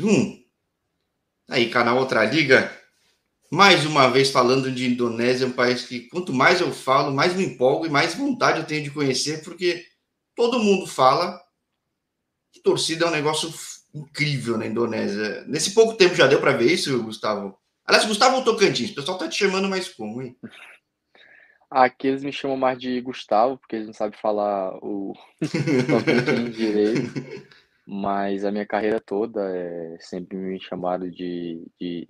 um. Aí, canal Outra Liga, mais uma vez falando de Indonésia, um país que quanto mais eu falo, mais me empolgo e mais vontade eu tenho de conhecer, porque todo mundo fala que torcida é um negócio incrível na Indonésia. Nesse pouco tempo já deu para ver isso, Gustavo? Aliás, Gustavo Tocantins? O pessoal tá te chamando mais como, hein? Aqui eles me chamam mais de Gustavo, porque eles não sabem falar o Tocantins direito. Mas a minha carreira toda é sempre me chamaram de, de,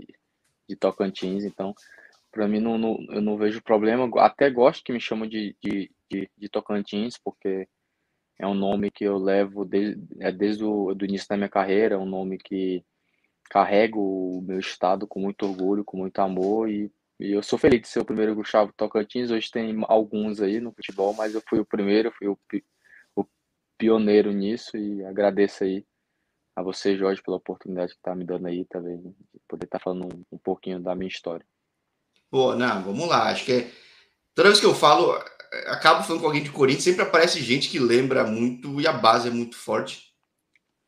de Tocantins, então para mim não, não, eu não vejo problema. Até gosto que me chamam de, de, de, de Tocantins, porque é um nome que eu levo desde, é desde o do início da minha carreira, é um nome que carrego o meu estado com muito orgulho, com muito amor e, e eu sou feliz de ser o primeiro Gustavo Tocantins. Hoje tem alguns aí no futebol, mas eu fui o primeiro, fui o, pioneiro nisso e agradeço aí a você, Jorge, pela oportunidade que está me dando aí também, de poder estar tá falando um, um, pouquinho da minha história. Pô, não, vamos lá. Acho que é... toda vez que eu falo, acabo falando com alguém de Corinthians, sempre aparece gente que lembra muito e a base é muito forte.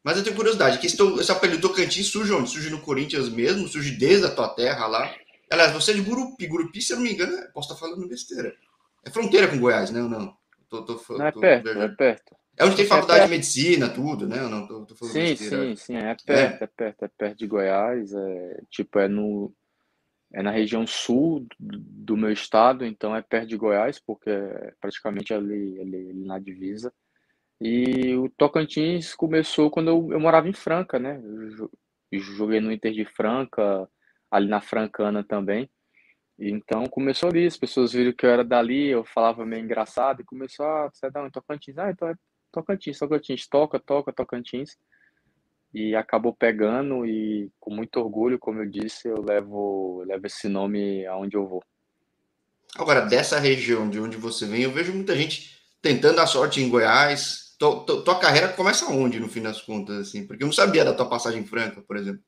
Mas eu tenho curiosidade, que esse, esse apelido Tocantins surge onde? Surge no Corinthians mesmo? Surge desde a tua terra lá? Aliás, você é de Gurupi. Gurupi, se eu não me engano, é, posso estar falando besteira. É fronteira com Goiás, né? Ou não? Tô, tô, não, é perto, é perto. É onde tem é faculdade é de medicina, tudo, né? Eu não tô, tô falando sim, besteira. sim, sim, é perto, é. é. perto, é perto de Goiás, é tipo, é no é na região sul do meu estado, então é perto de Goiás, porque é praticamente ali, ali, ali na divisa. E o Tocantins começou quando eu, eu morava em Franca, né? Eu joguei no Inter de Franca, ali na Francana também. Então começou ali, as pessoas viram que eu era dali, eu falava meio engraçado e começou, ah, você é da onde? Tocantins? Ah, então é Tocantins, Tocantins, toca, toca, Tocantins. E acabou pegando e com muito orgulho, como eu disse, eu levo, levo esse nome aonde eu vou. Agora, dessa região de onde você vem, eu vejo muita gente tentando a sorte em Goiás. Tua, tua carreira começa onde, no fim das contas, assim? Porque eu não sabia da tua passagem em Franca, por exemplo.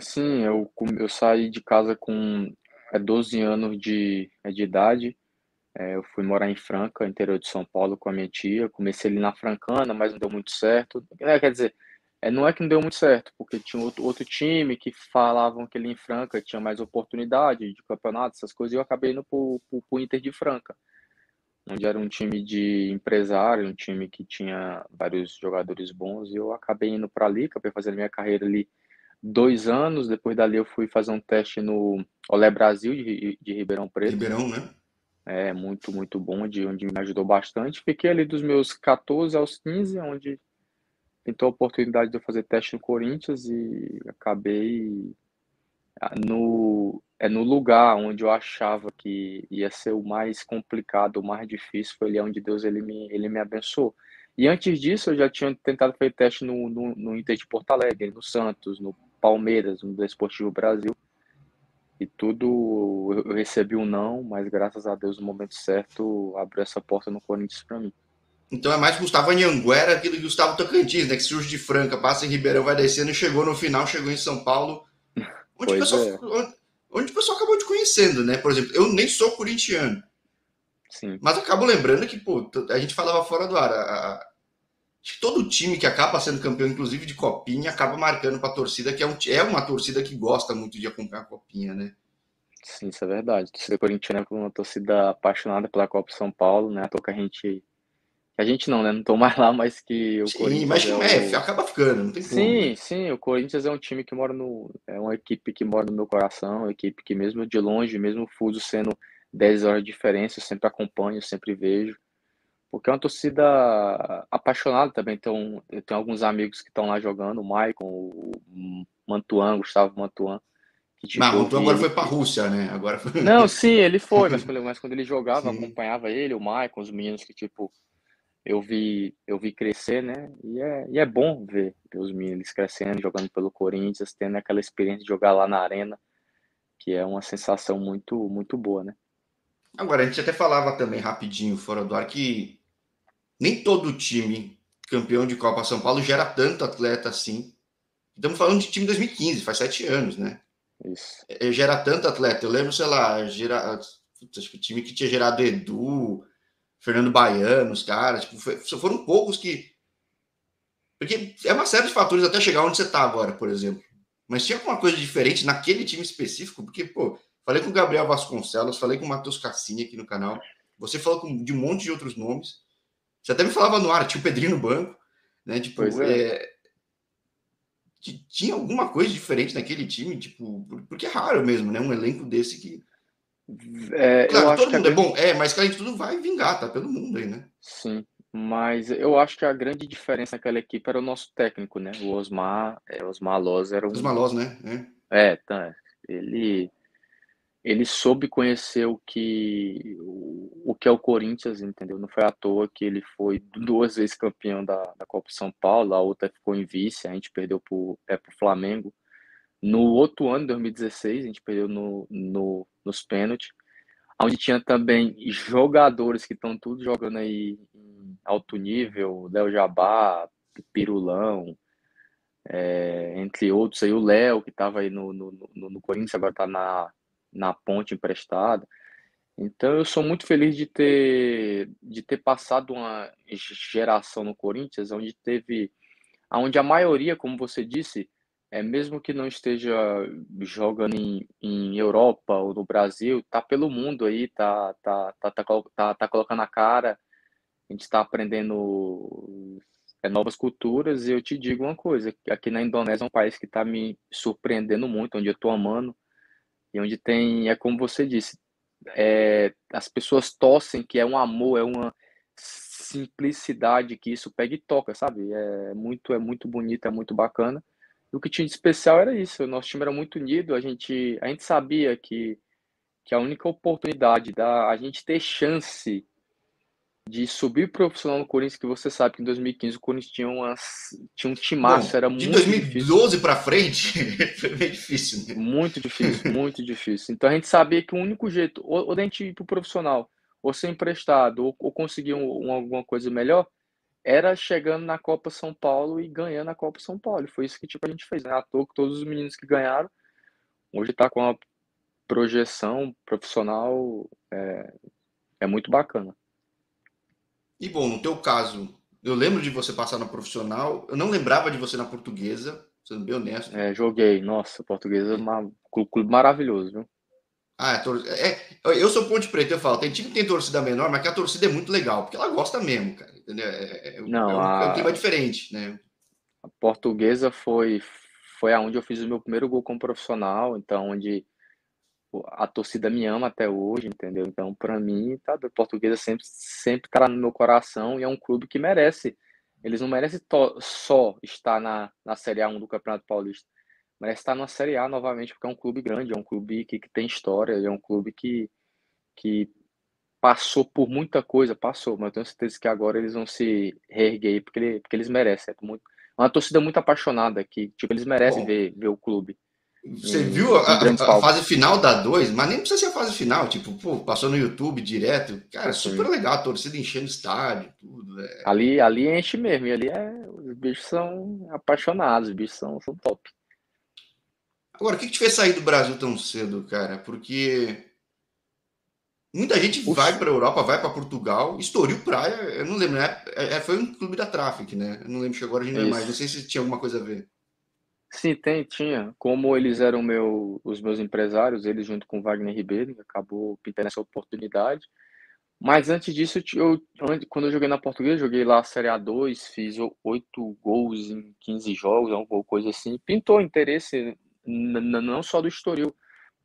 Sim, eu, eu saí de casa com 12 é, anos de, é, de idade é, eu fui morar em Franca, interior de São Paulo, com a minha tia. Comecei ali na Francana, mas não deu muito certo. É, quer dizer, é, não é que não deu muito certo, porque tinha outro, outro time que falavam que ali em Franca tinha mais oportunidade de campeonato, essas coisas, e eu acabei indo para o Inter de Franca, onde era um time de empresário, um time que tinha vários jogadores bons, e eu acabei indo para ali, acabei fazendo minha carreira ali dois anos. Depois dali eu fui fazer um teste no Olé Brasil de, de Ribeirão Preto. Ribeirão, né? É muito, muito bom, de onde me ajudou bastante. Fiquei ali dos meus 14 aos 15, onde pintou a oportunidade de eu fazer teste no Corinthians e acabei ah, no, é no lugar onde eu achava que ia ser o mais complicado, o mais difícil, foi ali onde Deus ele me, ele me abençoou. E antes disso, eu já tinha tentado fazer teste no, no, no Inter de Porto Alegre, no Santos, no Palmeiras, no Desportivo Brasil. E tudo eu recebi um não, mas graças a Deus no momento certo abriu essa porta no Corinthians para mim. Então é mais Gustavo Anhanguera que Gustavo Tocantins, né? Que surge de Franca, passa em Ribeirão, vai descendo e chegou no final, chegou em São Paulo. Onde, o pessoal, é. onde, onde o pessoal acabou te conhecendo, né? Por exemplo, eu nem sou corintiano. Sim. Mas acabo lembrando que, pô, a gente falava fora do ar. A, a, que todo time que acaba sendo campeão, inclusive de copinha, acaba marcando para a torcida, que é, um, é uma torcida que gosta muito de acompanhar a copinha, né? Sim, isso é verdade. A torcida corintiana é uma torcida apaixonada pela Copa São Paulo, né? A que a gente. A gente não, né? Não tô mais lá, mas que o sim, Corinthians. Mas é, é, acaba ficando, não tem Sim, como. sim. O Corinthians é um time que mora no. É uma equipe que mora no meu coração, uma equipe que, mesmo de longe, mesmo o Fuso sendo 10 horas de diferença, eu sempre acompanho, sempre vejo porque é uma torcida apaixonada também. Então, eu tenho alguns amigos que estão lá jogando, o Maicon, o Mantuan, Gustavo Mantuan. Que, tipo, o Mantuan agora foi para a Rússia, né? Agora foi... Não, sim, ele foi, mas, mas quando ele jogava, sim. acompanhava ele, o Maicon, os meninos que, tipo, eu vi, eu vi crescer, né? E é, e é bom ver, ver os meninos crescendo, jogando pelo Corinthians, tendo aquela experiência de jogar lá na arena, que é uma sensação muito, muito boa, né? Agora, a gente até falava também rapidinho fora do ar que nem todo time campeão de Copa São Paulo gera tanto atleta assim. Estamos falando de time 2015, faz sete anos, né? Isso. É, gera tanto atleta. Eu lembro, sei lá, gera, acho que o time que tinha gerado Edu, Fernando Baiano, os caras, tipo, foi, foram poucos que Porque é uma série de fatores até chegar onde você está agora, por exemplo. Mas tinha alguma coisa diferente naquele time específico? Porque, pô, falei com o Gabriel Vasconcelos, falei com o Matheus Cassini aqui no canal. Você falou com, de um monte de outros nomes. Você até me falava no ar, tinha o Pedrinho no banco. Né? Tipo, é. É, tinha alguma coisa diferente naquele time, tipo, porque é raro mesmo, né? Um elenco desse que. É, claro, todo mundo é bom, é, mas claro, tudo vai vingar, tá pelo mundo aí, né? Sim, mas eu acho que a grande diferença naquela equipe era o nosso técnico, né? O Osmar, é, Osmar Loz era um. Osmar Loz, né? É, é tá. Ele ele soube conhecer o que o, o, que é o Corinthians, entendeu? Não foi à toa que ele foi duas vezes campeão da, da Copa São Paulo, a outra ficou em vice, a gente perdeu para o é, Flamengo. No outro ano, 2016, a gente perdeu no, no, nos pênaltis, onde tinha também jogadores que estão tudo jogando aí em alto nível, Léo Jabá, Pirulão, é, entre outros aí, o Léo, que estava aí no, no, no, no Corinthians, agora está na na ponte emprestada. Então eu sou muito feliz de ter de ter passado uma geração no Corinthians onde teve onde a maioria, como você disse, é mesmo que não esteja jogando em, em Europa ou no Brasil, tá pelo mundo aí, tá tá tá tá, tá, tá colocando a cara. A gente está aprendendo é, novas culturas e eu te digo uma coisa, aqui na Indonésia é um país que está me surpreendendo muito, onde eu estou amando e onde tem, é como você disse, é, as pessoas tossem que é um amor, é uma simplicidade que isso pega e toca, sabe? É muito, é muito bonito, é muito bacana. E o que tinha de especial era isso, o nosso time era muito unido, a gente, a gente sabia que, que a única oportunidade da a gente ter chance de subir profissional no Corinthians, que você sabe que em 2015 o Corinthians tinha, umas, tinha um timaço, Bom, era muito De 2012 para frente, foi meio difícil. Né? Muito difícil, muito difícil. Então a gente sabia que o único jeito, ou, ou da gente ir pro profissional, ou ser emprestado, ou, ou conseguir um, um, alguma coisa melhor, era chegando na Copa São Paulo e ganhando a Copa São Paulo. Foi isso que tipo, a gente fez, né? À toa que todos os meninos que ganharam, hoje está com uma projeção profissional é, é muito bacana. E bom, no teu caso, eu lembro de você passar na profissional, eu não lembrava de você na portuguesa, sendo bem honesto. É, joguei. Nossa, portuguesa é um clube maravilhoso, viu? Ah, é, é, eu sou ponte preta, eu falo, tem time que tem torcida menor, mas que a torcida é muito legal, porque ela gosta mesmo, cara, entendeu? É, é, não, é um, a... é um clima diferente, né? A portuguesa foi, foi aonde eu fiz o meu primeiro gol como profissional, então, onde a torcida me ama até hoje, entendeu? Então, para mim, tá, do Portuguesa sempre sempre tá no meu coração e é um clube que merece. Eles não merecem só estar na, na Série A1 do Campeonato Paulista, merece estar na Série A novamente, porque é um clube grande, é um clube que, que tem história, é um clube que, que passou por muita coisa, passou, mas eu tenho certeza que agora eles vão se reerguer, porque, porque eles merecem. É muito, uma torcida muito apaixonada, que tipo, eles merecem ver, ver o clube. Você viu a, a, fase final da 2, mas nem precisa ser a fase final, tipo, pô, passou no YouTube direto. Cara, super legal, a torcida enchendo o estádio, tudo. É... Ali, ali enche mesmo, e ali é. Os bichos são apaixonados, os bichos são, são top. Agora, o que, que te fez sair do Brasil tão cedo, cara? Porque muita gente Ufa. vai para Europa, vai para Portugal, Estoril Praia, eu não lembro, né? É, é, foi um clube da Traffic, né? Eu não lembro se agora a gente não é mais, não sei se tinha alguma coisa a ver. Sim, tem, tinha. Como eles eram meu, os meus empresários, eles junto com Wagner Ribeiro, acabou pintando essa oportunidade. Mas antes disso, eu, quando eu joguei na Portuguesa, joguei lá a Série A2, fiz oito gols em 15 jogos, alguma coisa assim. Pintou interesse não só do Estoril,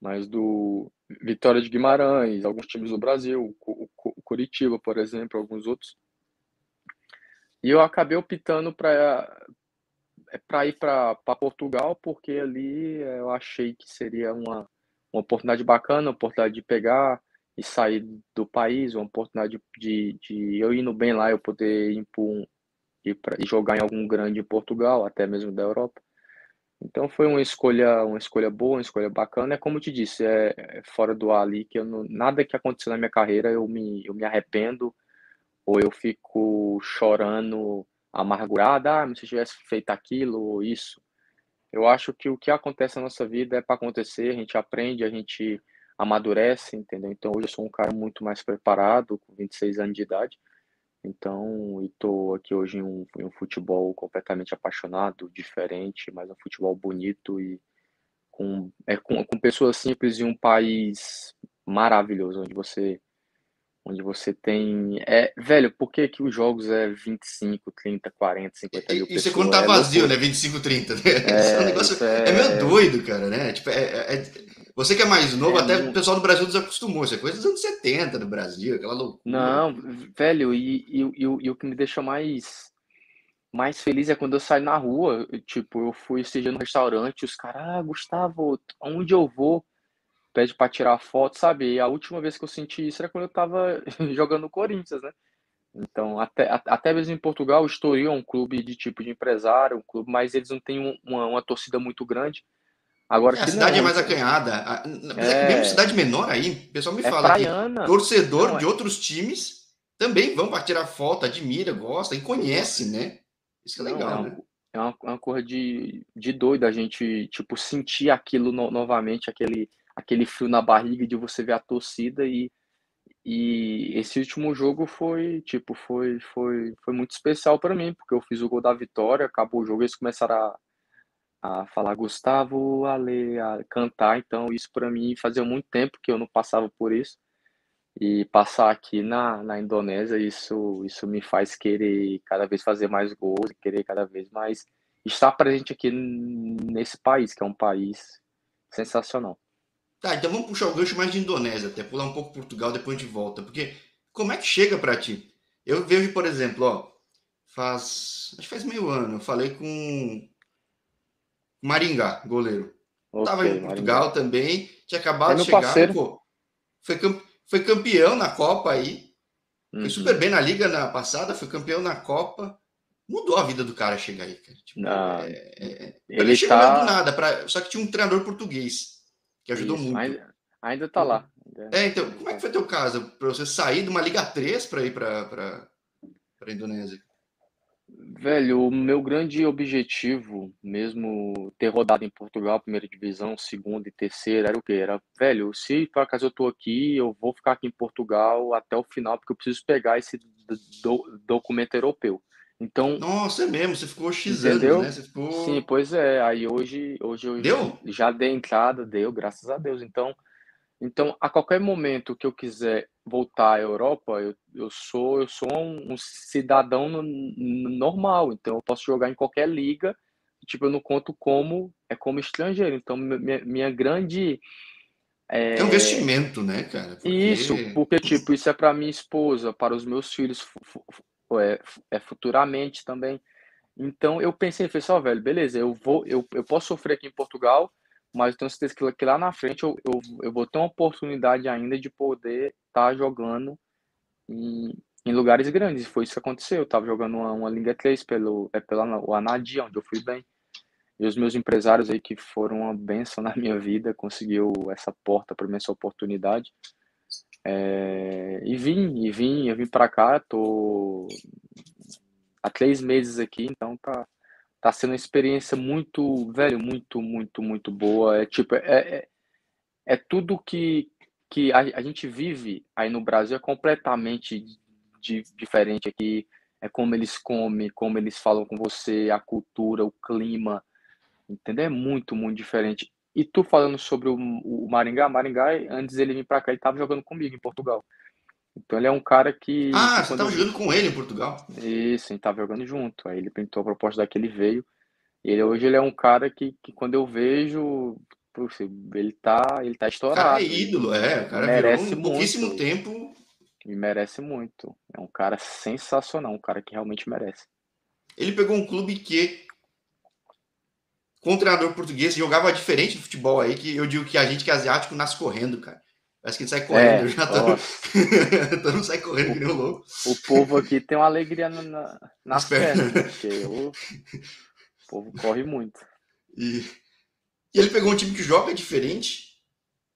mas do Vitória de Guimarães, alguns times do Brasil, o Curitiba, por exemplo, alguns outros. E eu acabei optando para é para ir para Portugal, porque ali eu achei que seria uma, uma oportunidade bacana, uma oportunidade de pegar e sair do país, uma oportunidade de, de eu indo bem lá, eu poder ir, um, jogar em algum grande em Portugal, até mesmo da Europa. Então foi uma escolha, uma escolha boa, uma escolha bacana. É como eu te disse, é, é fora do ar ali que eu não, nada que aconteceu na minha carreira eu me, eu me arrependo ou eu fico chorando amargurada, ah, se eu tivesse feito aquilo ou isso. Eu acho que o que acontece na nossa vida é para acontecer, a gente aprende, a gente amadurece, entendeu? Então hoje eu sou um cara muito mais preparado, com 26 anos de idade, Então, estou aqui hoje em um, em um futebol completamente apaixonado, diferente, mas um futebol bonito e com, é, com, com pessoas simples e um país maravilhoso, onde você onde você tem. É, velho, por que, que os jogos é 25, 30, 40, 50 mil Isso é quando tá é vazio, né? 25, 30. Né? É, é, um negócio, é... é meio doido, cara, né? Tipo, é, é, é você que é mais novo, é, até o pessoal do Brasil desacostumou. Isso é coisa dos anos 70 do Brasil, aquela loucura. Não, velho, e, e, e, e o que me deixa mais mais feliz é quando eu saio na rua. Tipo, eu fui esse dia no restaurante, os caras, ah, Gustavo, onde eu vou? Pede pra tirar foto, sabe? E a última vez que eu senti isso era quando eu tava jogando no Corinthians, né? Então, até, até mesmo em Portugal, o Estoril é um clube de tipo de empresário, um clube, mas eles não têm uma, uma torcida muito grande. Agora, é, a cidade não, é mais acanhada. É... Mesmo cidade menor aí, o pessoal me é fala praiana. que torcedor não, de é... outros times também vão para tirar foto, admira, gosta e conhece, né? Isso é legal, não, é né? É uma, é uma coisa de, de doido a gente, tipo, sentir aquilo no, novamente, aquele, aquele frio na barriga de você ver a torcida e, e esse último jogo foi, tipo, foi, foi, foi muito especial para mim, porque eu fiz o gol da vitória, acabou o jogo, eles começaram a a falar Gustavo, a ler, a cantar. Então, isso para mim fazia muito tempo que eu não passava por isso. E passar aqui na, na Indonésia, isso, isso me faz querer cada vez fazer mais gols, querer cada vez mais estar presente aqui nesse país, que é um país sensacional. Tá, então vamos puxar o gancho mais de Indonésia, até pular um pouco Portugal, depois de volta. Porque como é que chega para ti? Eu vejo, por exemplo, ó, faz. Acho que faz meio ano, eu falei com Maringá, goleiro. Okay, Tava em Portugal Maringá. também, tinha acabado de chegar, pô, foi, foi campeão na Copa aí. Foi uhum. super bem na Liga na passada, foi campeão na Copa. Mudou a vida do cara chegar aí, cara. Tipo, é, é, ele, ele chegou tá... do nada, pra, só que tinha um treinador português que ajudou Isso, muito. Ainda, ainda tá lá. É, então, como é que foi teu caso? Para você sair de uma Liga 3 para ir para a Indonésia? Velho, o meu grande objetivo, mesmo ter rodado em Portugal, primeira divisão, segunda e terceira, era o quê? Era, velho, se por acaso eu tô aqui, eu vou ficar aqui em Portugal até o final, porque eu preciso pegar esse do, documento europeu. Então. Nossa, é mesmo, você ficou X anos, né? Você ficou... Sim, pois é. Aí hoje, hoje eu deu? já dei entrada, deu, graças a Deus. Então, então, a qualquer momento que eu quiser voltar à Europa, eu, eu sou eu sou um, um cidadão no, no, normal, então eu posso jogar em qualquer liga, tipo, eu não conto como é como estrangeiro. Então, minha, minha grande é... é um investimento, né, cara? Porque... Isso, porque tipo, isso é para minha esposa, para os meus filhos, é, é futuramente também. Então eu pensei, pessoal, velho, beleza, eu vou, eu, eu posso sofrer aqui em Portugal, mas eu tenho certeza que, que lá na frente eu, eu, eu vou ter uma oportunidade ainda de poder estar tá jogando em, em lugares grandes. Foi isso que aconteceu. Eu estava jogando uma, uma Liga 3 pelo, é pela o Anadia, onde eu fui bem. E os meus empresários aí que foram uma benção na minha vida, conseguiu essa porta para mim, essa oportunidade. É, e vim, e vim, eu vim para cá, tô há três meses aqui, então tá, tá sendo uma experiência muito, velho, muito, muito, muito boa. É tipo, é, é, é tudo que, que a, a, gente vive aí no Brasil é completamente de, diferente aqui. É como eles comem, como eles falam com você, a cultura, o clima, entendeu? É muito, muito diferente. E tu falando sobre o, o Maringá, Maringá, antes ele vir para cá, ele tava jogando comigo em Portugal. Então ele é um cara que. Ah, você estava jogando com ele em Portugal? Isso, a gente tava jogando junto. Aí ele pintou a proposta daquele veio. E ele, hoje ele é um cara que, que quando eu vejo, puxa, ele tá, ele tá estourado. O cara é ídolo, é. O cara merece virou um pouquíssimo muito, tempo. E merece muito. É um cara sensacional, um cara que realmente merece. Ele pegou um clube que com um treinador português jogava diferente do futebol aí, que eu digo que a gente que é asiático nasce correndo, cara. Parece que a gente sai correndo, é, já tô... Todo mundo sai correndo o, que nem um louco. O povo aqui tem uma alegria na, na, nas pernas, porque o, o povo corre muito. E, e ele pegou um time que joga diferente,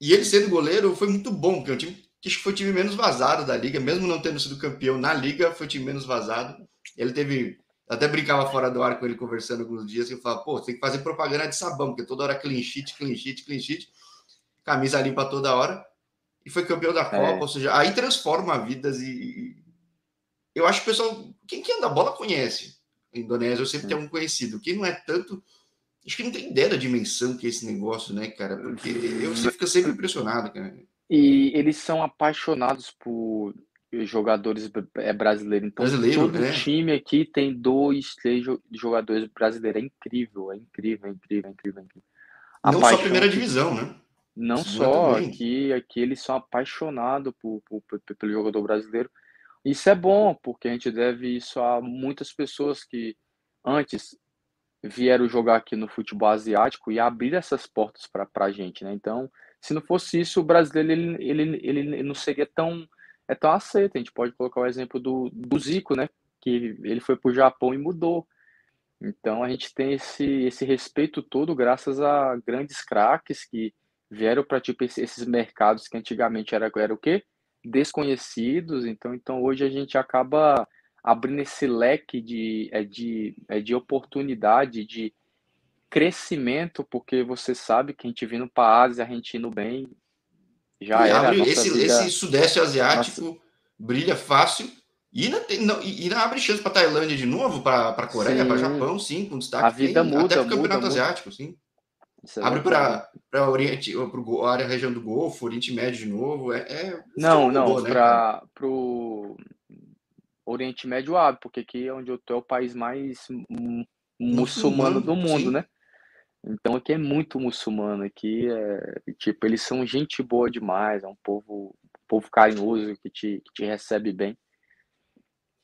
e ele sendo goleiro foi muito bom, porque é um time que foi o time menos vazado da liga, mesmo não tendo sido campeão na liga, foi o time menos vazado. Ele teve. Até brincava fora do ar com ele conversando alguns dias e falava, pô, tem que fazer propaganda de sabão, porque toda hora clean sheet, clean sheet, clean sheet, camisa limpa toda hora e foi campeão da Copa, é. ou seja, aí transforma vidas e, eu acho que o pessoal, quem, quem anda bola conhece. A Indonésia eu sempre Sim. tenho um conhecido. Quem não é tanto, acho que não tem ideia da dimensão que é esse negócio, né, cara? Porque eu fico sempre impressionado, cara. E eles são apaixonados por jogadores é brasileiros. Então, Brasileiro, todo né? time aqui tem dois, três jogadores brasileiros. É incrível, é incrível, é incrível, é incrível. É incrível. Não só a primeira divisão, né? Não só, aqui, aqui eles são apaixonados por, por, por, pelo jogador brasileiro. Isso é bom, porque a gente deve isso a muitas pessoas que antes vieram jogar aqui no futebol asiático e abrir essas portas para a gente, né? Então, se não fosse isso, o brasileiro ele, ele, ele não seria tão, é tão aceito. A gente pode colocar o exemplo do, do Zico, né? Que ele foi para o Japão e mudou. Então, a gente tem esse, esse respeito todo graças a grandes craques que vieram para tipo, esses mercados que antigamente era, era o quê? desconhecidos, então, então hoje a gente acaba abrindo esse leque de, é de, é de oportunidade, de crescimento, porque você sabe que a gente vindo para a Ásia, a gente indo bem, já. Abre, esse, vida, esse Sudeste Asiático nossa... brilha fácil. E ainda, tem, não, e ainda abre chance para Tailândia de novo, para Coreia, para Japão, sim, com destaque. A vida tem, muda. Até para o Campeonato muda, Asiático, muda. sim. É Abre para a Oriente, para a área região do Golfo, Oriente Médio de novo. É, é não, não, né, para o Oriente Médio abre, porque aqui é onde eu tô é o país mais muçulmano do mundo, sim. né? Então aqui é muito muçulmano, aqui é tipo, eles são gente boa demais, é um povo, povo carinhoso que te, que te recebe bem.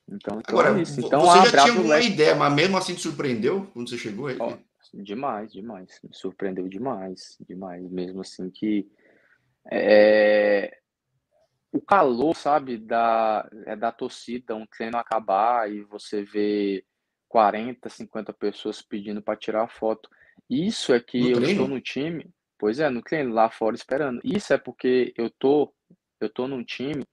Então, então Agora, é isso. Então, você já tinha alguma ideia, mas mesmo assim te surpreendeu quando você chegou aí? Ó, Demais, demais. Me surpreendeu demais, demais. Mesmo assim que é, o calor, sabe, da, é da torcida, um treino acabar e você vê 40, 50 pessoas pedindo para tirar foto. Isso é que no eu treino? estou no time. Pois é, no treino, lá fora esperando. Isso é porque eu tô, eu tô num time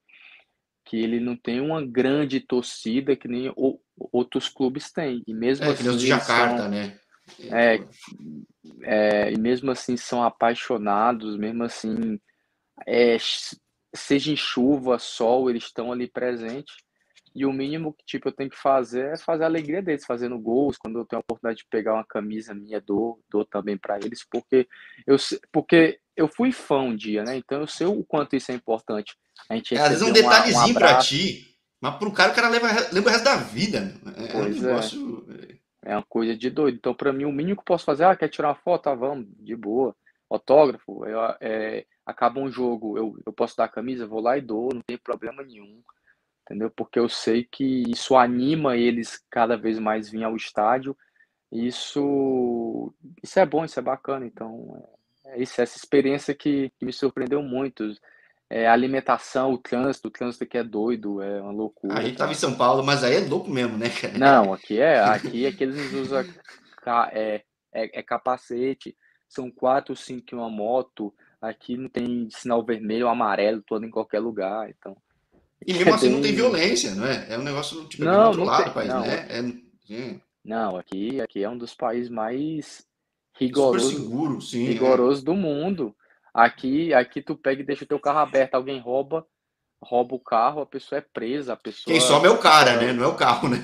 que ele não tem uma grande torcida que nem o, outros clubes têm. E mesmo é, assim, de Jacarta, são, né? É, é, e mesmo assim são apaixonados, mesmo assim, é, seja em chuva, sol, eles estão ali presentes. E o mínimo que tipo, eu tenho que fazer é fazer a alegria deles, fazendo gols. Quando eu tenho a oportunidade de pegar uma camisa minha, dou, dou também para eles, porque eu, porque eu fui fã um dia, né? Então eu sei o quanto isso é importante. A gente é, às vezes um detalhezinho um para ti, mas para o cara o cara leva, lembra o resto da vida. Né? É, pois um é. negócio. É. É uma coisa de doido. Então, para mim, o mínimo que eu posso fazer, ah, quer tirar uma foto? Ah, vamos, de boa. Autógrafo, eu, é, acaba um jogo, eu, eu posso dar a camisa, vou lá e dou, não tem problema nenhum. Entendeu? Porque eu sei que isso anima eles cada vez mais vir ao estádio. Isso, isso é bom, isso é bacana. Então, é, é isso, essa experiência que, que me surpreendeu muito é, alimentação, o trânsito, o trânsito aqui é doido, é uma loucura. A gente tava em São Paulo, mas aí é louco mesmo, né, cara? Não, aqui é, aqui é que eles usam é, é, é capacete, são quatro, cinco em uma moto, aqui não tem sinal vermelho amarelo todo em qualquer lugar, então. E mesmo é assim não tem violência, não é? É um negócio tipo não, do outro lado do país, não, né? É, é... Não, aqui, aqui é um dos países mais rigorosos, seguro, sim, rigoroso do mundo. Aqui, aqui tu pega e deixa o teu carro aberto, alguém rouba, rouba o carro, a pessoa é presa, a pessoa... Quem some é o cara, né? Não é o carro, né?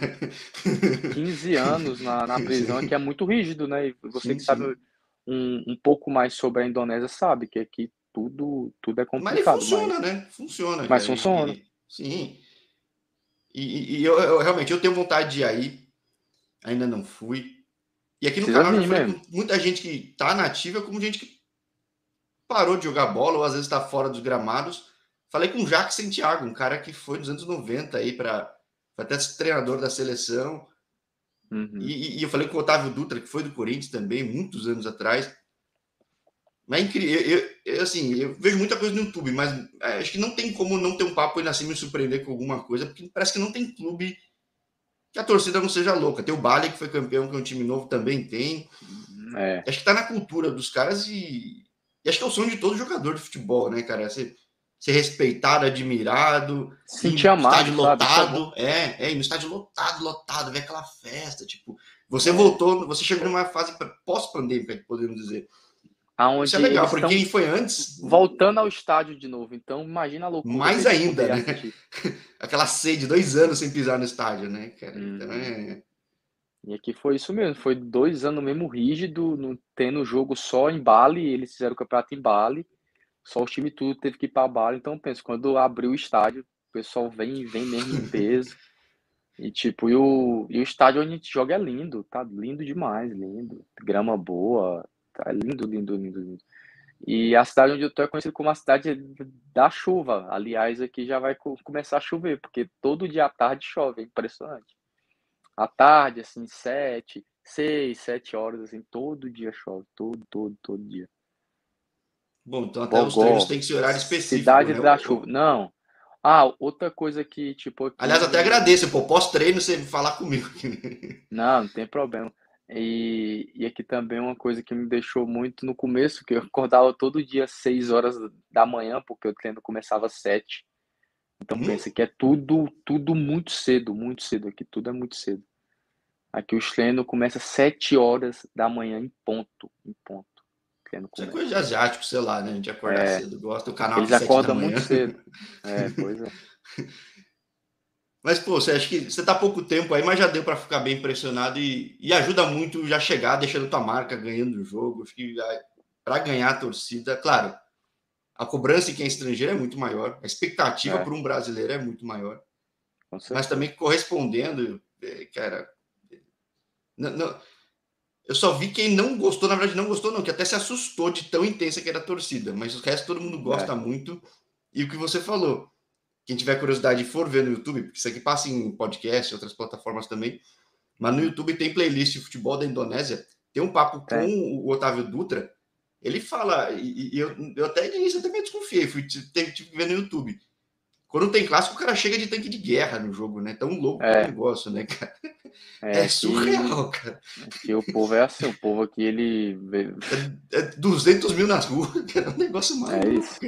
15 anos na, na prisão, que é muito rígido, né? E você sim, que sabe um, um pouco mais sobre a Indonésia sabe que aqui tudo, tudo é complicado. Mas funciona, mas... né? Funciona. Mas cara. funciona. E, sim. E, e eu, eu, realmente eu tenho vontade de ir aí, ainda não fui. E aqui no Precisa canal falei com muita gente que tá nativa, como gente que parou de jogar bola ou às vezes está fora dos gramados. Falei com o Jacques Santiago, um cara que foi nos anos 90 aí para até treinador da seleção. Uhum. E, e, eu falei com o Otávio Dutra, que foi do Corinthians também, muitos anos atrás. Mas é incrível, eu, eu, assim, eu vejo muita coisa no YouTube, mas é, acho que não tem como não ter um papo e nascer me surpreender com alguma coisa, porque parece que não tem clube que a torcida não seja louca. Tem o Bali, que foi campeão, que é um time novo, também tem. É. Acho que tá na cultura dos caras e, e acho que é o sonho de todo jogador de futebol, né, cara? Ser, ser respeitado, admirado, sentir amado, estádio lotado, é, é, no estádio lotado, lotado, ver aquela festa, tipo, você é. voltou, você chegou numa fase pós-pandêmica, podemos dizer. Aonde Isso é legal, porque quem foi antes. Voltando ao estádio de novo. Então, imagina a loucura. Mais ainda, né? Aquela sede, dois anos sem pisar no estádio, né, cara? Hum. Então é. E aqui foi isso mesmo, foi dois anos mesmo rígido, no, tendo jogo só em Bali, eles fizeram o campeonato em Bali, só o time tudo teve que ir para Bali, então penso, quando abriu o estádio, o pessoal vem, vem mesmo em peso, e tipo, e o, e o estádio onde a gente joga é lindo, tá lindo demais, lindo, grama boa, tá lindo, lindo, lindo, lindo. E a cidade onde eu tô é conhecida como a cidade da chuva, aliás, aqui já vai começar a chover, porque todo dia à tarde chove, é impressionante à tarde, assim, sete, seis, sete horas, assim, todo dia chove, todo, todo, todo dia. Bom, então até Bogó, os treinos tem que ser horário específico. Cidade né? da chuva. Não. Ah, outra coisa que, tipo. Aqui... Aliás, até agradeço, pô, pós-treino você falar comigo. não, não tem problema. E, e aqui também uma coisa que me deixou muito no começo, que eu acordava todo dia às 6 horas da manhã, porque o treino começava às 7. Então hum? pensa que é tudo, tudo muito cedo, muito cedo aqui, tudo é muito cedo. Aqui o treino começa às 7 horas da manhã em ponto, em ponto. Isso é coisa de asiático, sei lá, né? A gente acorda é, cedo, gosta do canal Eles acordam muito cedo. É, pois é. Mas, pô, você acha que você tá há pouco tempo aí, mas já deu para ficar bem impressionado e, e ajuda muito já chegar deixando tua marca, ganhando o jogo. Acho que para ganhar a torcida, claro, a cobrança em quem é estrangeiro é muito maior, a expectativa é. para um brasileiro é muito maior. Mas também correspondendo, é, cara. Não, não, eu só vi quem não gostou, na verdade, não gostou, não, que até se assustou de tão intensa que era a torcida. Mas o resto todo mundo gosta é. muito. E o que você falou, quem tiver curiosidade e for ver no YouTube, porque isso aqui passa em podcast, outras plataformas também. Mas no YouTube tem playlist de futebol da Indonésia. Tem um papo com o Otávio Dutra, ele fala, e, e eu, eu até início eu também desconfiei, fui tive, que ver no YouTube. Quando tem clássico, o cara chega de tanque de guerra no jogo, né? Tão louco é. o negócio, né, cara? É, é surreal, que, cara. Que o povo é assim, o povo aqui, ele. É, é 200 mil nas ruas, cara. É um negócio maluco. É isso.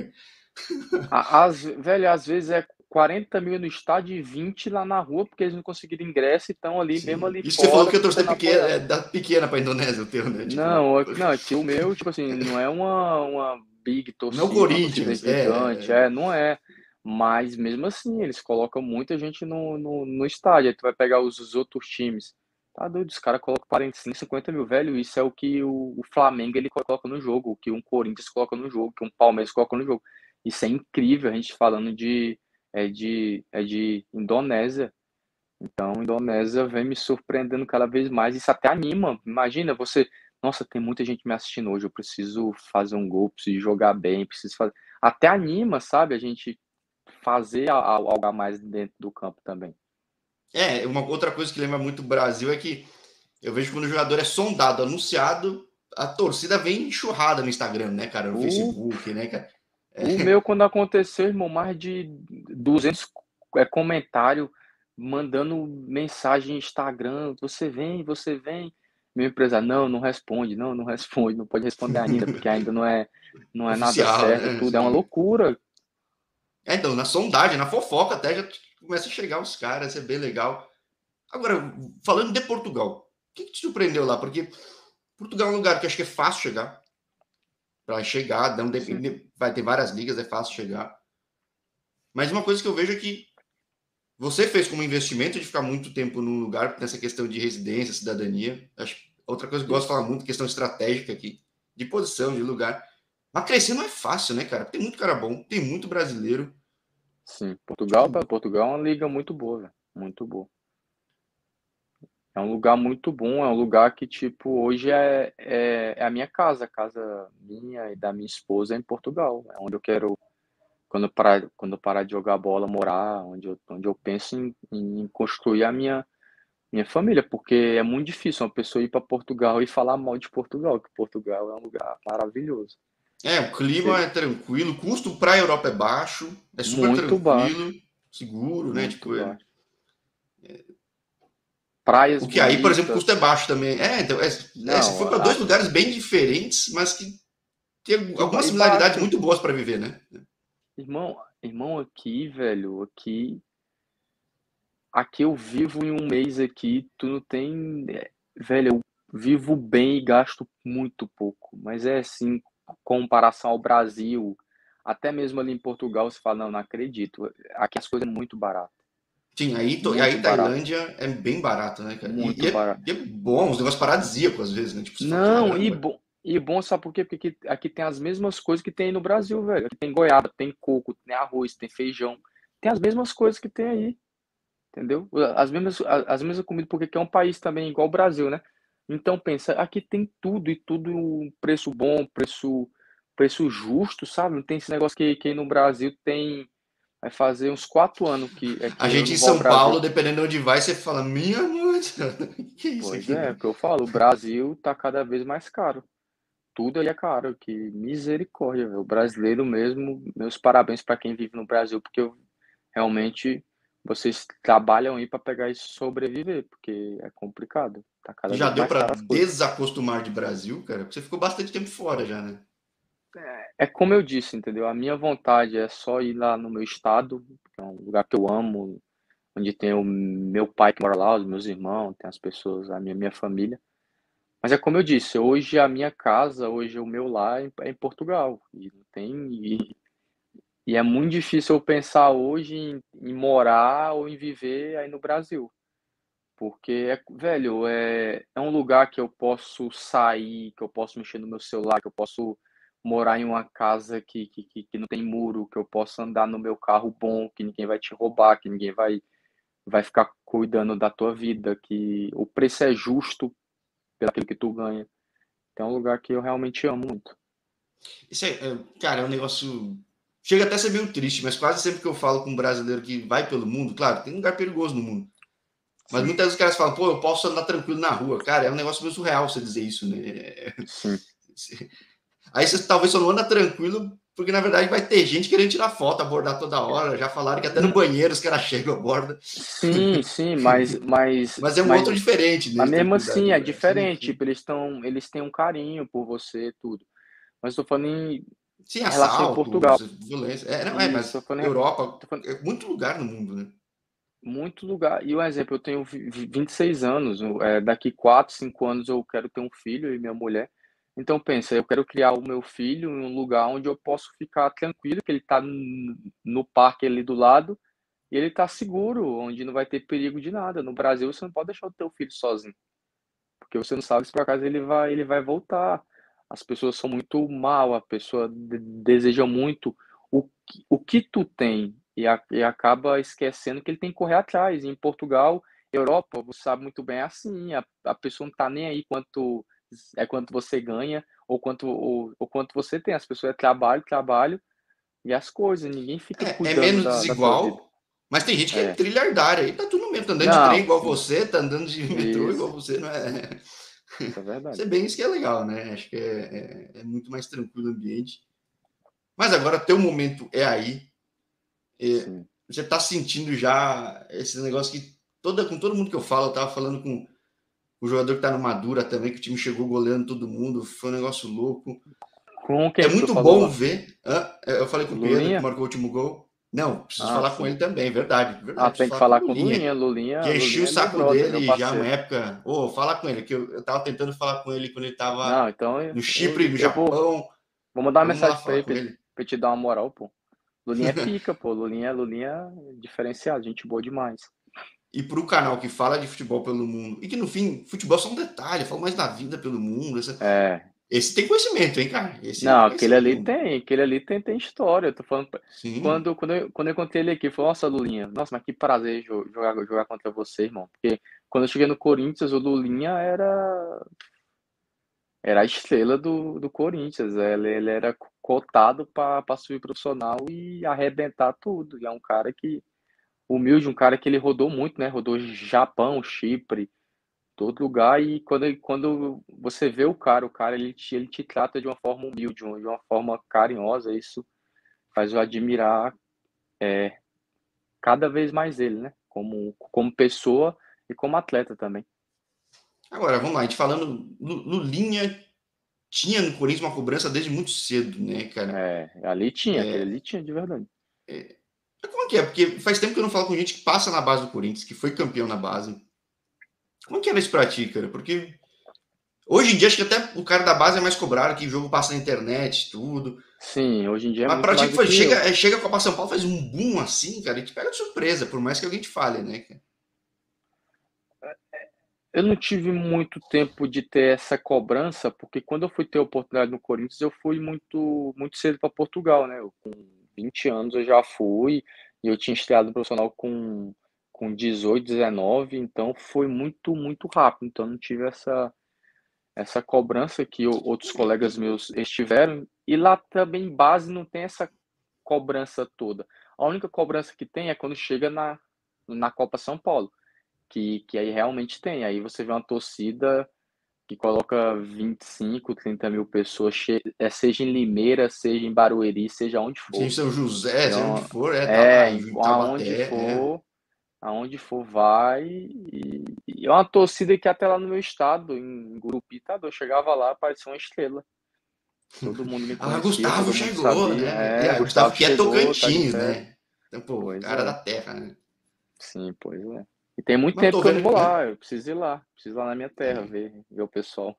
As, velho, às vezes é 40 mil no estádio e 20 lá na rua, porque eles não conseguiram ingresso e estão ali, Sim. mesmo ali Isso fora, você falou que a torcida pequena, é da pequena para a Indonésia, o teu, né? Tipo, não, não, aqui o meu, tipo assim, não é uma, uma big torcida. Não é o Corinthians, é, é, é, não é. Mas mesmo assim, eles colocam muita gente no, no, no estádio. Aí tu vai pegar os, os outros times. Tá doido, os caras colocam 45, 50 mil, velho. Isso é o que o, o, Flamengo ele coloca no jogo, o que um Corinthians coloca no jogo, o que um Palmeiras coloca no jogo. Isso é incrível, a gente falando de é de, é de Indonésia. Então, Indonésia vem me surpreendendo cada vez mais. Isso até anima. Imagina você, nossa, tem muita gente me assistindo hoje. Eu preciso fazer um gol, preciso jogar bem, preciso fazer. Até anima, sabe? A gente fazer algo a mais dentro do campo também. É, uma outra coisa que lembra muito o Brasil é que eu vejo quando o jogador é sondado, anunciado, a torcida vem enxurrada no Instagram, né, cara? No uh, Facebook, né, cara? O meu, quando aconteceu, irmão, mais de 200 é, comentários mandando mensagem no Instagram. Você vem, você vem. Meu empresário, não, não responde, não, não responde, não pode responder ainda, porque ainda não é, não é Oficial, nada certo, né? tudo é uma loucura. É, então, na sondagem, na fofoca até já começa a chegar os caras, é bem legal. Agora, falando de Portugal, o que, que te surpreendeu lá? Porque Portugal é um lugar que acho que é fácil chegar para chegar, não depende, vai ter várias ligas, é fácil chegar. Mas uma coisa que eu vejo é que você fez como investimento de ficar muito tempo num lugar nessa questão de residência, cidadania. Acho outra coisa que eu gosto de falar muito, questão estratégica aqui, de posição, de lugar. Mas crescer não é fácil, né, cara? Tem muito cara bom, tem muito brasileiro. Sim, Portugal, Portugal é uma liga muito boa, véio. muito boa. É um lugar muito bom, é um lugar que, tipo, hoje é, é, é, a minha casa, a casa minha e da minha esposa é em Portugal. É onde eu quero, quando eu parar, quando eu parar de jogar bola, morar, onde eu, onde eu penso em, em construir a minha, minha família, porque é muito difícil uma pessoa ir para Portugal e falar mal de Portugal, que Portugal é um lugar maravilhoso. É, o clima Sim. é tranquilo, o custo para a Europa é baixo, é super muito tranquilo, baixo. seguro, né? Tipo, é, praias. O que bonitas. aí, por exemplo, o custo é baixo também. É, então, é, Não, é, você foi para dois lugares bem diferentes, mas que tem algumas similaridades muito boas para viver, né? Irmão, irmão, aqui, velho, aqui. Aqui eu vivo em um mês aqui, tu não tem. É, velho, eu vivo bem e gasto muito pouco. Mas é assim, comparação ao Brasil, até mesmo ali em Portugal, você fala, não, não acredito. Aqui as coisas é muito baratas. Sim, aí, muito aí Tailândia é bem barato, né, cara? Muito e, barato. E é, e é bom, os negócios paradisíacos às vezes, né? Tipo, não, e bom. E bom, sabe por quê? Porque aqui, aqui, tem as mesmas coisas que tem no Brasil, velho. Tem goiaba, tem coco, tem arroz, tem feijão. Tem as mesmas coisas que tem aí. Entendeu? As mesmas, as mesmas comidas, porque aqui é um país também igual o Brasil, né? Então pensa, aqui tem tudo e tudo preço bom, preço preço justo, sabe? Não tem esse negócio que, que no Brasil tem vai fazer uns quatro anos que, é que a gente em São Paulo, dependendo de onde vai, você fala minha noite, que isso pois aqui? é, que eu falo, o Brasil tá cada vez mais caro. Tudo aí é caro, que misericórdia, véio. o brasileiro mesmo. Meus parabéns para quem vive no Brasil, porque eu, realmente vocês trabalham aí para pegar e sobreviver, porque é complicado. Tá já deu para desacostumar de Brasil, cara? Porque você ficou bastante tempo fora já, né? É, é como eu disse, entendeu? A minha vontade é só ir lá no meu estado, que é um lugar que eu amo, onde tem o meu pai que mora lá, os meus irmãos, tem as pessoas, a minha, minha família. Mas é como eu disse, hoje a minha casa, hoje o meu lar é em Portugal. E tem. E, e é muito difícil eu pensar hoje em, em morar ou em viver aí no Brasil. Porque, é, velho, é, é um lugar que eu posso sair, que eu posso mexer no meu celular, que eu posso morar em uma casa que, que, que, não tem muro, que eu possa andar no meu carro bom, que ninguém vai te roubar, que ninguém vai, vai ficar cuidando da tua vida, que o preço é justo pelo que tu ganha. Então é um lugar que eu realmente amo muito. Isso é, é, cara, é um negócio. Chega até a ser meio triste, mas quase sempre que eu falo com um brasileiro que vai pelo mundo, claro, tem um lugar perigoso no mundo. Mas Sim. muitas vezes os caras falam, pô, eu posso andar tranquilo na rua. Cara, é um negócio meio surreal você dizer isso, né? Sim. Aí você talvez só não anda tranquilo, porque na verdade vai ter gente querendo tirar foto, abordar toda hora. Já falaram que até no banheiro os caras chegam, abordam. Sim, sim, mas. Mas, mas é um mas, outro diferente, né? Mas mesmo assim, é diferente. Tipo, eles, tão, eles têm um carinho por você tudo. Mas estou falando em. Sim, assalto, Portugal. violência. É, não é, mas falando, Europa, falando, é muito lugar no mundo, né? Muito lugar. E um exemplo, eu tenho 26 anos. É, daqui 4, 5 anos eu quero ter um filho e minha mulher. Então pensa, eu quero criar o meu filho em um lugar onde eu posso ficar tranquilo, que ele está no parque ali do lado e ele está seguro, onde não vai ter perigo de nada. No Brasil você não pode deixar o teu filho sozinho, porque você não sabe se por acaso ele vai ele vai voltar. As pessoas são muito mal, a pessoa deseja muito o que, o que tu tem e, a, e acaba esquecendo que ele tem que correr atrás. Em Portugal, Europa, você sabe muito bem é assim, a, a pessoa não está nem aí quanto é quanto você ganha ou quanto, ou, ou quanto você tem. As pessoas é trabalho, trabalho e as coisas. Ninguém fica é, é cuidando é menos da, desigual, da mas tem gente que é, é trilhardária aí, tá tudo mesmo, tá andando não, de trem igual você, tá andando de metrô igual você, não é? Isso é verdade. Isso é bem isso que é legal, né? Acho que é, é, é muito mais tranquilo o ambiente. Mas agora teu momento é aí. É, você tá sentindo já esse negócio que toda, com todo mundo que eu falo, eu tava falando com o jogador que tá no Madura também, que o time chegou goleando todo mundo, foi um negócio louco. Com quem é muito bom ver. É, eu falei com o Pedro, que marcou o último gol. Não, preciso ah, falar sim. com ele também, verdade. verdade ah, tem que falar com o Lulinha. Lulinha que enchi o saco brother, dele já uma época. Ô, oh, falar com ele, que eu, eu tava tentando falar com ele quando ele tava Não, então, no Chipre, eu, no Japão. Vou, vou mandar uma mensagem pra ele, pra ele, pra te dar uma moral, pô. Lulinha é pica, pô. Lulinha, Lulinha é diferenciado, gente boa demais e para o canal que fala de futebol pelo mundo, e que no fim, futebol é só um detalhe, fala mais da vida pelo mundo. Essa... É. Esse tem conhecimento, hein, cara? Esse não, aquele ali tem, aquele ali tem, tem história. Eu tô falando. Sim. Quando, quando, eu, quando eu encontrei ele aqui, falou, nossa, Lulinha, nossa, mas que prazer jogar, jogar contra você, irmão. Porque quando eu cheguei no Corinthians, o Lulinha era. Era a estrela do, do Corinthians. Ele, ele era cotado para subir profissional e arrebentar tudo. E é um cara que humilde, um cara que ele rodou muito, né? Rodou Japão, Chipre, todo lugar. E quando, quando você vê o cara, o cara ele te, ele te trata de uma forma humilde, de uma forma carinhosa. Isso faz eu admirar é, cada vez mais ele, né? Como, como pessoa e como atleta também. Agora, vamos lá, a gente falando, Lulinha tinha no Corinthians uma cobrança desde muito cedo, né, cara? É, ali tinha, é, ali tinha de verdade. É, como é que é? Porque faz tempo que eu não falo com gente que passa na base do Corinthians, que foi campeão na base. Como que era isso pra ti, cara? Porque Hoje em dia, acho que até o cara da base é mais cobrado, que o jogo passa na internet, tudo. Sim, hoje em dia é Mas pra ti, chega, é, chega a Copa São Paulo, faz um boom assim, cara, e te pega de surpresa, por mais que alguém te fale, né, cara? Eu não tive muito tempo de ter essa cobrança, porque quando eu fui ter oportunidade no Corinthians, eu fui muito, muito cedo para Portugal, né? Eu, com 20 anos eu já fui, e eu tinha estreado profissional com, com 18, 19, então foi muito, muito rápido. Então não tive essa, essa cobrança que outros colegas meus estiveram. E lá também, base, não tem essa cobrança toda. A única cobrança que tem é quando chega na, na Copa São Paulo que, que aí realmente tem. Aí você vê uma torcida que coloca 25, 30 mil pessoas, é, seja em Limeira, seja em Barueri, seja onde for. Em São José, então, seja onde for, é, é tá lá, aonde é. for, é. aonde for vai. E, e, é uma torcida que até lá no meu estado, em Gurupi, tá, eu chegava lá, parecia uma estrela. Todo mundo me conhecia. Ah, Gustavo chegou, sabia. né? É, é, Gustavo, que é Tocantins, tá né? Então, pô, pois cara da terra, né? Sim, pois é. E tem muito Mas tempo que eu não vou lá, eu preciso ir lá, preciso ir lá na minha terra, é. ver, ver o pessoal.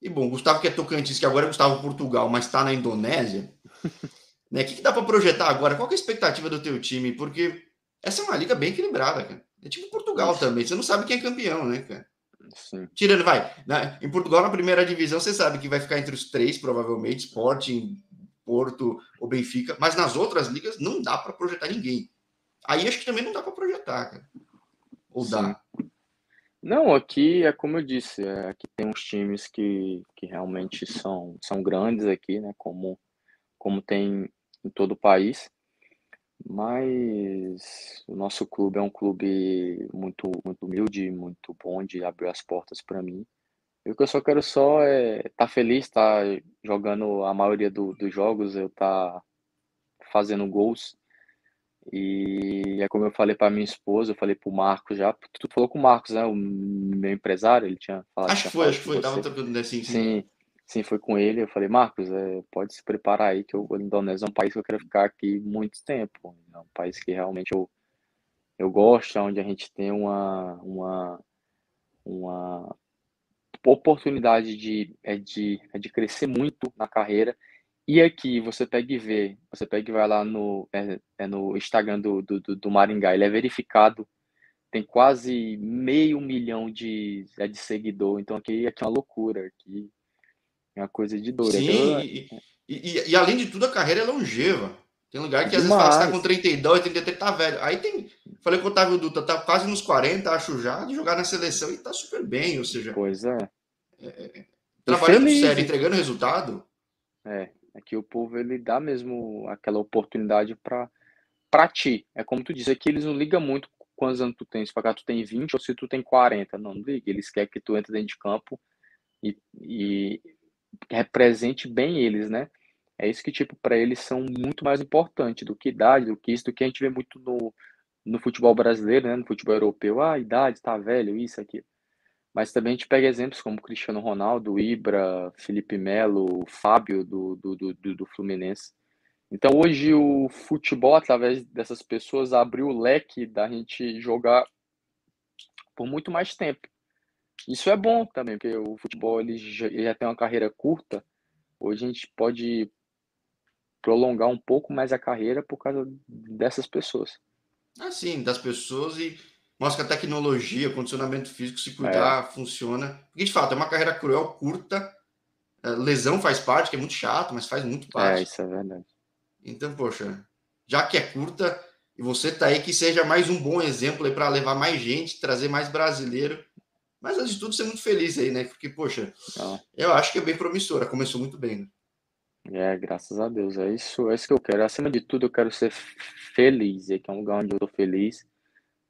E bom, Gustavo que é Tocantins, que agora é Gustavo Portugal, mas está na Indonésia. né? O que, que, dá para projetar agora? Qual é a expectativa do teu time? Porque essa é uma liga bem equilibrada, cara. É tipo Portugal Isso. também, você não sabe quem é campeão, né, cara? Sim. Tirando, vai, né? em Portugal, na primeira divisão, você sabe que vai ficar entre os três, provavelmente, Sporting, Porto ou Benfica, mas nas outras ligas não dá para projetar ninguém. Aí acho que também não dá para projetar, cara. Ou Sim. dá? Não, aqui é como eu disse, é, aqui tem uns times que, que realmente são, são grandes aqui, né? Como, como tem em todo o país. Mas o nosso clube é um clube muito, muito humilde, muito bom de abrir as portas para mim. E o que eu só quero só é estar tá feliz, estar tá jogando a maioria do, dos jogos, eu estar tá fazendo gols e é como eu falei para minha esposa, eu falei para o Marcos já. Tu falou com o Marcos, né? O meu empresário, ele tinha falado. Acho que foi, acho que foi. Assim. Sim, sim, foi com ele. Eu falei, Marcos, é, pode se preparar aí, que o Indonésia é um país que eu quero ficar aqui muito tempo. É um país que realmente eu, eu gosto, onde a gente tem uma, uma, uma oportunidade de, é de, é de crescer muito na carreira e aqui você pega e vê, você pega e vai lá no, é, é no Instagram do, do, do Maringá, ele é verificado, tem quase meio milhão de, é, de seguidor, então aqui, aqui é uma loucura, aqui é uma coisa de dor. Sim, e, e, e, além de tudo a carreira é longeva. Tem lugar que às vezes fala, tá com 32, 33, tá velho. Aí tem, falei com o Otávio Dutra, tá quase nos 40, acho já, de jogar na seleção e tá super bem, ou seja... Pois é. é, é trabalhando sério, entregando resultado... É, é que o povo ele dá mesmo aquela oportunidade para para ti. É como tu disse, é que eles não ligam muito quantos anos tu tens, se pagar tu tem 20 ou se tu tem 40, não, não liga. Eles querem que tu entre dentro de campo e, e represente bem eles, né? É isso que, tipo, para eles são muito mais importante do que idade, do que isso, do que a gente vê muito no, no futebol brasileiro, né? No futebol europeu. Ah, idade, tá velho, isso, aqui. Mas também a gente pega exemplos como Cristiano Ronaldo, Ibra, Felipe Melo, Fábio do, do, do, do Fluminense. Então hoje o futebol, através dessas pessoas, abriu o leque da gente jogar por muito mais tempo. Isso é bom também, porque o futebol ele já, ele já tem uma carreira curta. Hoje a gente pode prolongar um pouco mais a carreira por causa dessas pessoas. Ah, sim, das pessoas e mostra que a tecnologia, condicionamento físico, se cuidar, é. funciona. Porque, de fato, é uma carreira cruel, curta. É, lesão faz parte, que é muito chato, mas faz muito parte. É, isso é verdade. Então, poxa, já que é curta, e você tá aí, que seja mais um bom exemplo aí para levar mais gente, trazer mais brasileiro. Mas, antes de tudo, ser muito feliz aí, né? Porque, poxa, eu acho que é bem promissora, começou muito bem, né? É, graças a Deus. É isso, é isso que eu quero. Acima de tudo, eu quero ser feliz. E aqui é um lugar onde eu tô feliz.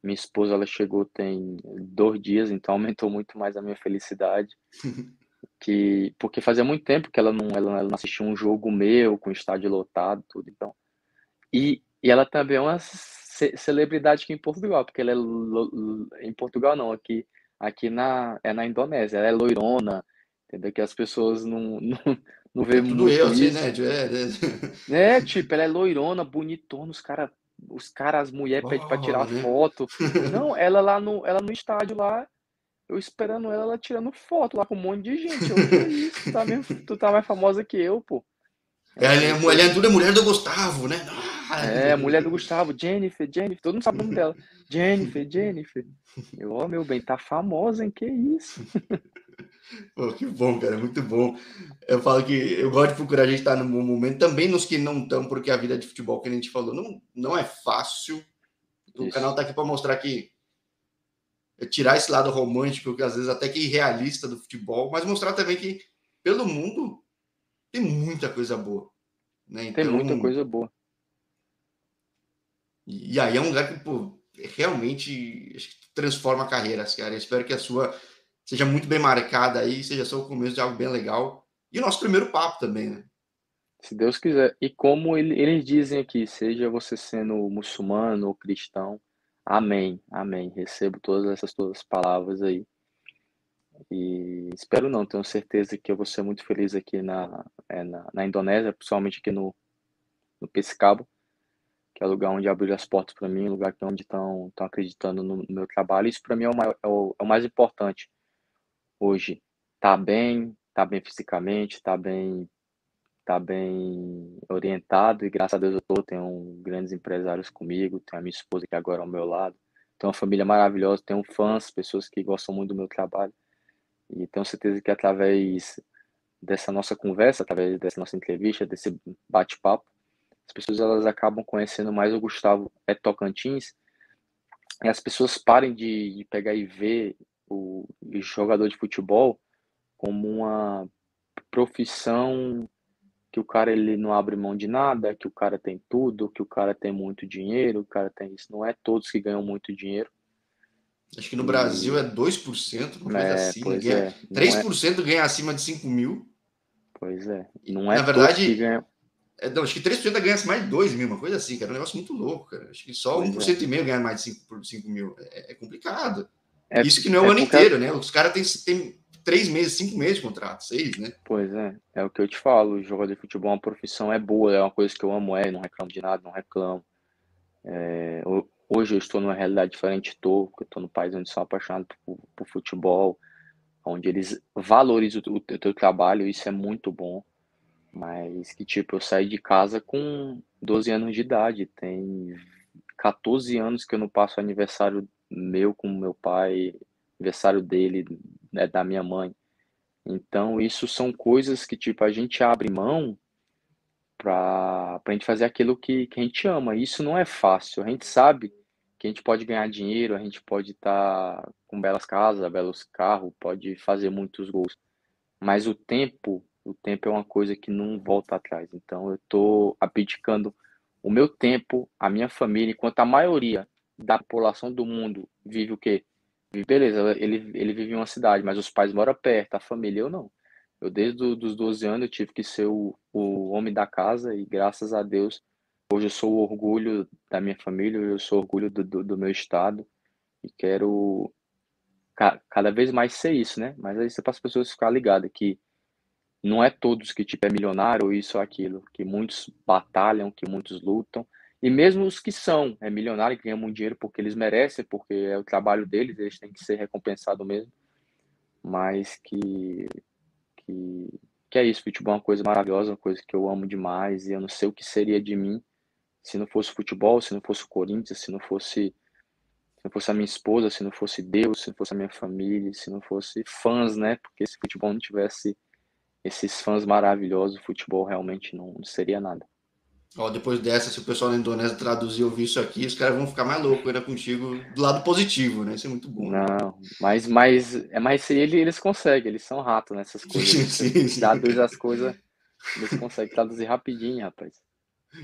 Minha esposa ela chegou tem dois dias, então aumentou muito mais a minha felicidade. que porque fazia muito tempo que ela não, ela, ela não assistia um jogo meu com estádio lotado, tudo. Então, e, e ela também é uma ce celebridade aqui em Portugal, porque ela é em Portugal não, aqui aqui na é na Indonésia, ela é loirona, entendeu? Que as pessoas não não, não vê é muito eu, assim, isso. Assim, né? É, é, tipo, ela é loirona, bonitona, os caras os caras, as mulheres pedem para tirar foto. Não, ela lá no, ela no estádio lá, eu esperando ela, ela tirando foto lá com um monte de gente. Eu, que é isso? Tu tá, mesmo, tu tá mais famosa que eu, pô. Ela é, ela é tudo é mulher do Gustavo, né? Ah, é, mulher do Gustavo, Jennifer, Jennifer, todo mundo sabe o nome dela. Jennifer, Jennifer. Eu, ó, oh, meu bem, tá famosa, hein? Que isso? Pô, que bom, cara, muito bom. Eu falo que eu gosto de procurar a gente estar no bom momento, também nos que não estão, porque a vida de futebol, que a gente falou, não, não é fácil. O Isso. canal tá aqui para mostrar que é tirar esse lado romântico, que às vezes até que irrealista do futebol, mas mostrar também que pelo mundo tem muita coisa boa. Né? Então, tem muita coisa boa. E aí é um lugar que, pô, realmente transforma carreiras, cara. Eu espero que a sua seja muito bem marcada aí, seja só o começo de algo bem legal. E o nosso primeiro papo também, né? Se Deus quiser. E como ele, eles dizem aqui, seja você sendo muçulmano ou cristão, amém, amém. Recebo todas essas todas palavras aí. E espero não, tenho certeza que eu vou ser muito feliz aqui na, é, na, na, Indonésia, principalmente aqui no, no Pescabo, que é o lugar onde abriu as portas para mim, lugar que é onde estão acreditando no, no, meu trabalho. Isso para mim é o, maior, é, o, é o mais importante hoje tá bem, tá bem fisicamente, tá bem tá bem orientado e graças a Deus eu tô, tenho grandes empresários comigo, tenho a minha esposa que agora é ao meu lado, tenho uma família maravilhosa, tenho fãs, pessoas que gostam muito do meu trabalho e tenho certeza que através dessa nossa conversa, através dessa nossa entrevista, desse bate-papo, as pessoas elas acabam conhecendo mais o Gustavo é Tocantins e as pessoas parem de, de pegar e ver o jogador de futebol como uma profissão que o cara ele não abre mão de nada, que o cara tem tudo, que o cara tem muito dinheiro, o cara tem isso. Não é todos que ganham muito dinheiro. Acho que no Brasil é 2%, uma coisa é, assim. Né? É. 3% é... ganha acima de 5 mil. Pois é. Não é Na verdade, ganha... é, não, acho que 3% ganha mais de 2 mil, uma coisa assim, cara. É um negócio muito louco, cara. Acho que só pois 1% é. e meio ganha mais de 5, 5 mil. É, é complicado. É, Isso que não é o é ano inteiro, né? Os caras têm, têm três meses, cinco meses de contrato, seis, né? Pois é, é o que eu te falo. Jogador de futebol é uma profissão, é boa, é uma coisa que eu amo, é, não reclamo de nada, não reclamo. É, hoje eu estou numa realidade diferente, estou, porque eu estou no país onde sou apaixonado por, por futebol, onde eles valorizam o, o teu trabalho, isso é muito bom. Mas que tipo, eu saí de casa com 12 anos de idade, tem 14 anos que eu não passo aniversário meu com meu pai, aniversário dele, né, da minha mãe. Então, isso são coisas que, tipo, a gente abre mão para a gente fazer aquilo que, que a gente ama. Isso não é fácil. A gente sabe que a gente pode ganhar dinheiro, a gente pode estar tá com belas casas, belos carros, pode fazer muitos gols. Mas o tempo, o tempo é uma coisa que não volta atrás. Então, eu estou abdicando o meu tempo, a minha família, enquanto a maioria da população do mundo vive o quê? Beleza, ele, ele vive em uma cidade, mas os pais moram perto, a família eu não. Eu, desde os 12 anos, eu tive que ser o, o homem da casa e, graças a Deus, hoje eu sou o orgulho da minha família, eu sou orgulho do, do, do meu estado e quero ca, cada vez mais ser isso, né? Mas aí é para as pessoas ficar ligadas que não é todos que tipo é milionário ou isso ou aquilo, que muitos batalham, que muitos lutam, e mesmo os que são é, milionários, que ganham dinheiro porque eles merecem, porque é o trabalho deles, eles têm que ser recompensados mesmo. Mas que, que, que é isso, futebol é uma coisa maravilhosa, uma coisa que eu amo demais, e eu não sei o que seria de mim se não fosse futebol, se não fosse o Corinthians, se não fosse se não fosse a minha esposa, se não fosse Deus, se não fosse a minha família, se não fosse fãs, né? Porque se futebol não tivesse esses fãs maravilhosos, o futebol realmente não, não seria nada. Ó, depois dessa, se o pessoal da Indonésia traduzir ouvir isso aqui, os caras vão ficar mais loucos ainda contigo do lado positivo, né? Isso é muito bom. Não, mas, mas, é mais ele, eles conseguem, eles são ratos nessas coisas. Sim, sim, sim. Traduz as coisas, eles conseguem traduzir rapidinho, rapaz.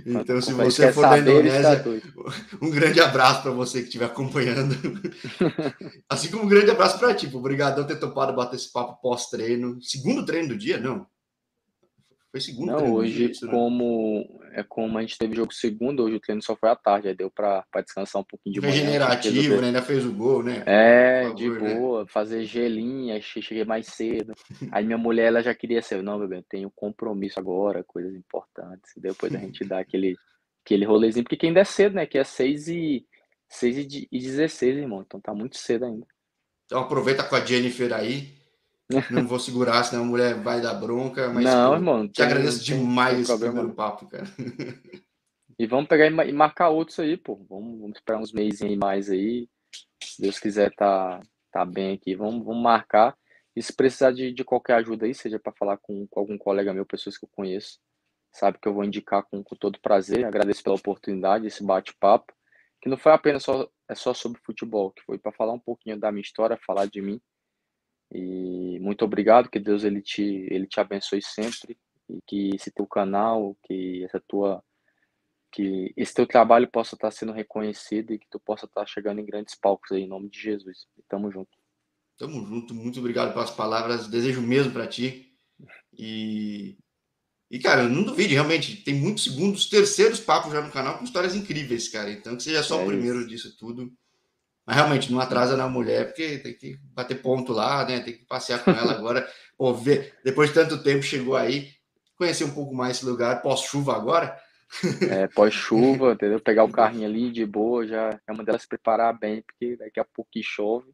Então, se você for da Indonésia, um grande abraço para você que estiver acompanhando. assim como um grande abraço para ti. Obrigado por ter topado bater esse papo pós-treino. Segundo treino do dia? Não. Foi segundo Não, hoje, isso, né? como é como a gente teve jogo segundo, hoje o treino só foi à tarde, aí deu para descansar um pouquinho de manhã. Regenerativo, né? Ainda fez o gol, né? É, favor, de né? boa, né? fazer gelinha, cheguei mais cedo. Aí minha mulher, ela já queria ser, não, bebê, tenho compromisso agora, coisas importantes. Depois a gente dá aquele, aquele rolezinho, porque ainda é cedo, né? Que é 6 e, 6 e 16, irmão, então tá muito cedo ainda. Então aproveita com a Jennifer aí. Não vou segurar, senão a mulher vai dar bronca. Mas, não, pô, irmão. Te tem, agradeço tem, demais tem esse primeiro papo, cara. E vamos pegar e marcar outros aí, pô. Vamos, vamos esperar uns meses mais aí. Se Deus quiser tá, tá bem aqui, vamos, vamos marcar. E se precisar de, de qualquer ajuda aí, seja para falar com, com, algum colega meu, pessoas que eu conheço, sabe que eu vou indicar com, com todo prazer. Agradeço pela oportunidade, esse bate-papo, que não foi apenas só, é só sobre futebol, que foi para falar um pouquinho da minha história, falar de mim. E muito obrigado, que Deus ele te, ele te abençoe sempre e que esse teu canal, que essa tua que esse teu trabalho possa estar sendo reconhecido e que tu possa estar chegando em grandes palcos aí, em nome de Jesus. E tamo junto. Tamo junto, muito obrigado pelas palavras, desejo mesmo para ti. E, e, cara, não duvide, realmente, tem muitos segundos, terceiros papos já no canal com histórias incríveis, cara. Então, que seja só é o primeiro isso. disso tudo. Mas realmente, não atrasa na mulher, porque tem que bater ponto lá, né? Tem que passear com ela agora. Pô, ver, depois de tanto tempo, chegou aí, conhecer um pouco mais esse lugar, pós-chuva agora. É, pós-chuva, entendeu? Pegar o carrinho ali de boa, já é uma delas se preparar bem, porque daqui a pouco chove.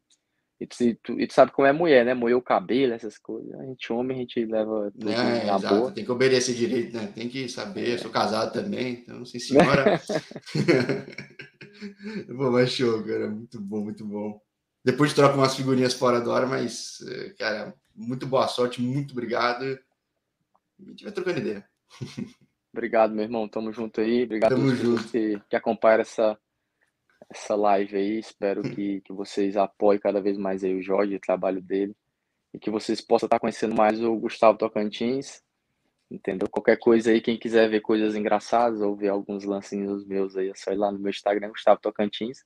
E tu, tu, e tu, sabe como é mulher, né? Moer o cabelo, essas coisas. A gente, homem, a gente leva tudo é, na exato. boa. Tem que obedecer direito, né? Tem que saber. Eu sou casado também, então, sim, senhora. Pô, mas show, cara. Muito bom, muito bom. Depois troca umas figurinhas fora do ar, mas, eh, cara, muito boa sorte, muito obrigado. A gente vai trocando ideia. Obrigado, meu irmão. Tamo junto aí. Obrigado Tamo junto. que, que acompanha essa, essa live aí. Espero que, que vocês apoiem cada vez mais aí o Jorge, o trabalho dele. E que vocês possam estar conhecendo mais o Gustavo Tocantins. Entendeu? Qualquer coisa aí, quem quiser ver coisas engraçadas ou ver alguns lancinhos meus aí, é só ir lá no meu Instagram, Gustavo Tocantins.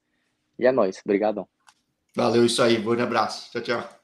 E é nóis. Obrigadão. Valeu, isso aí. Bom abraço. Tchau, tchau.